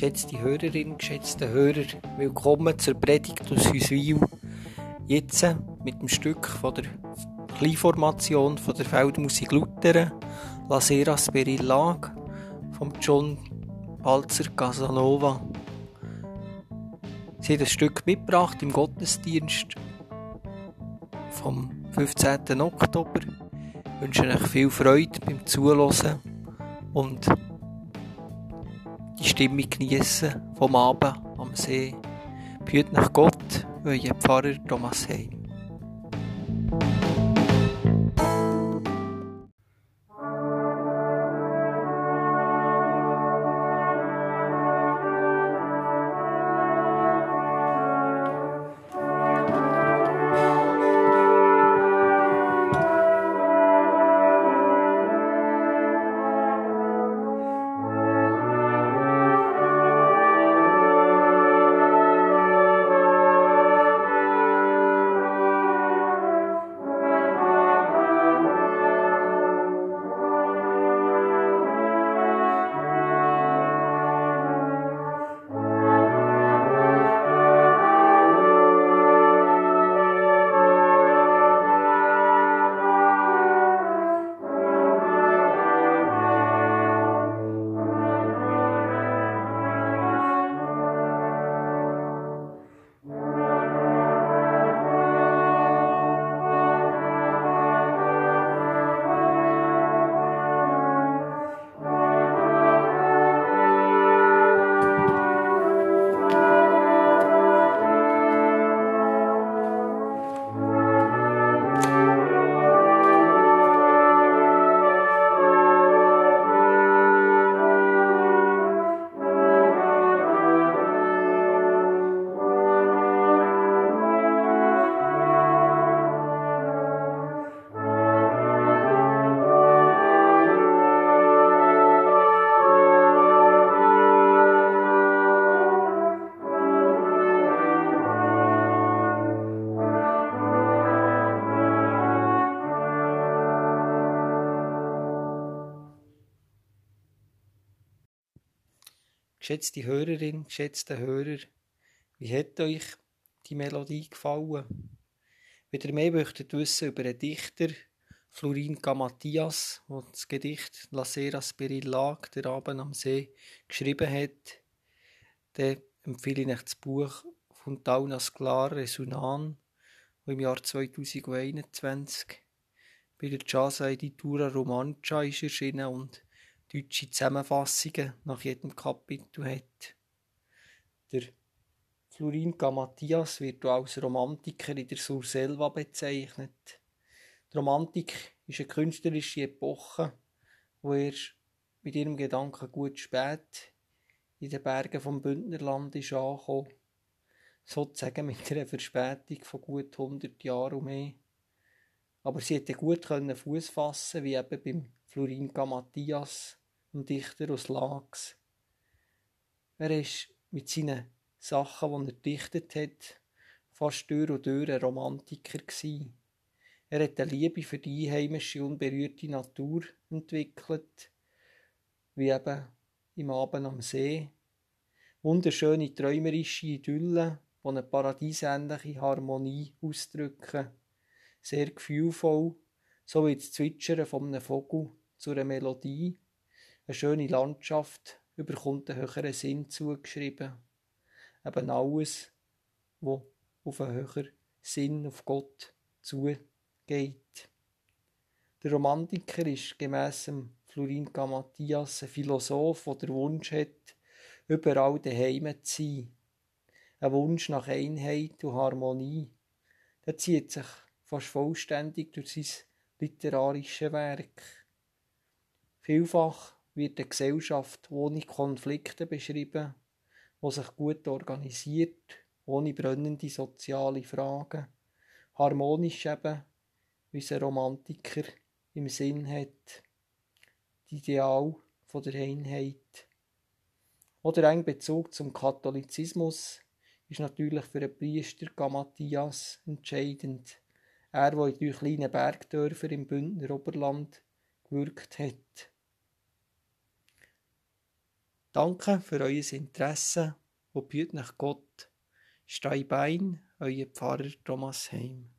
Geschätzte Hörerinnen, geschätzte Hörer, willkommen zur Predigt aus Hüswil. Jetzt mit dem Stück von der Kleinformation von der Feldmusik Luther, La Sera Lag von John Balzer Casanova. Sie haben das Stück mitgebracht im Gottesdienst vom 15. Oktober. Ich wünsche euch viel Freude beim Zuhören und die Stimmung genießen vom Abend am See. Behüt nach Gott, euer Pfarrer Thomas Heim. Geschätzte Hörerin, geschätzte Hörer, wie hat euch die Melodie gefallen? Wenn ihr mehr möchtet wissen über den Dichter Florin Gamathias, der das Gedicht La Sera Spirillag, der Abend am See, geschrieben hat, dann empfehle ich euch das Buch von Taunas Clar Resunan, das im Jahr 2021 bei der Jazz Editura Romancia ist erschienen und deutsche Zusammenfassungen nach jedem Kapitel hat. Der Florin Matthias wird auch als Romantiker in der Surselva bezeichnet. Die Romantik ist eine künstlerische Epoche, wo er mit ihrem Gedanken gut spät in den Bergen vom Bündnerland ist angekommen. Sozusagen mit einer Verspätung von gut 100 Jahren und. Aber sie hätte gut Fuß fassen wie eben beim Florin Matthias ein Dichter aus Lax. Er ist mit seinen Sachen, die er dichtet hat, fast durch und durch ein Romantiker gewesen. Er hat eine Liebe für die einheimische, unberührte Natur entwickelt, wie eben im Abend am See. Wunderschöne träumerische Idylle, die eine paradiesähnliche Harmonie ausdrücken. Sehr gefühlvoll, so wie das Zwitschern von einem Vogel zu einer Melodie eine schöne Landschaft überkommt einen höheren Sinn zugeschrieben. Eben alles, wo auf einen höheren Sinn, auf Gott zugeht. Der Romantiker ist gemäss Florin Matthias ein Philosoph, der den Wunsch hat, überall daheim zu sein. Ein Wunsch nach Einheit und Harmonie. Der zieht sich fast vollständig durch sein literarisches Werk. Vielfach wird eine Gesellschaft ohne Konflikte beschrieben, die sich gut organisiert, ohne brennende soziale Fragen, harmonisch eben, wie es ein Romantiker im Sinn hat, das Ideal von der Einheit. Oder ein Bezug zum Katholizismus ist natürlich für den Priester Matthias entscheidend. Er, der in drei kleinen Bergdörfern im Bündner Oberland gewirkt hat. Danke für euer Interesse und büt nach Gott. Steibein, euer Pfarrer Thomas Heim.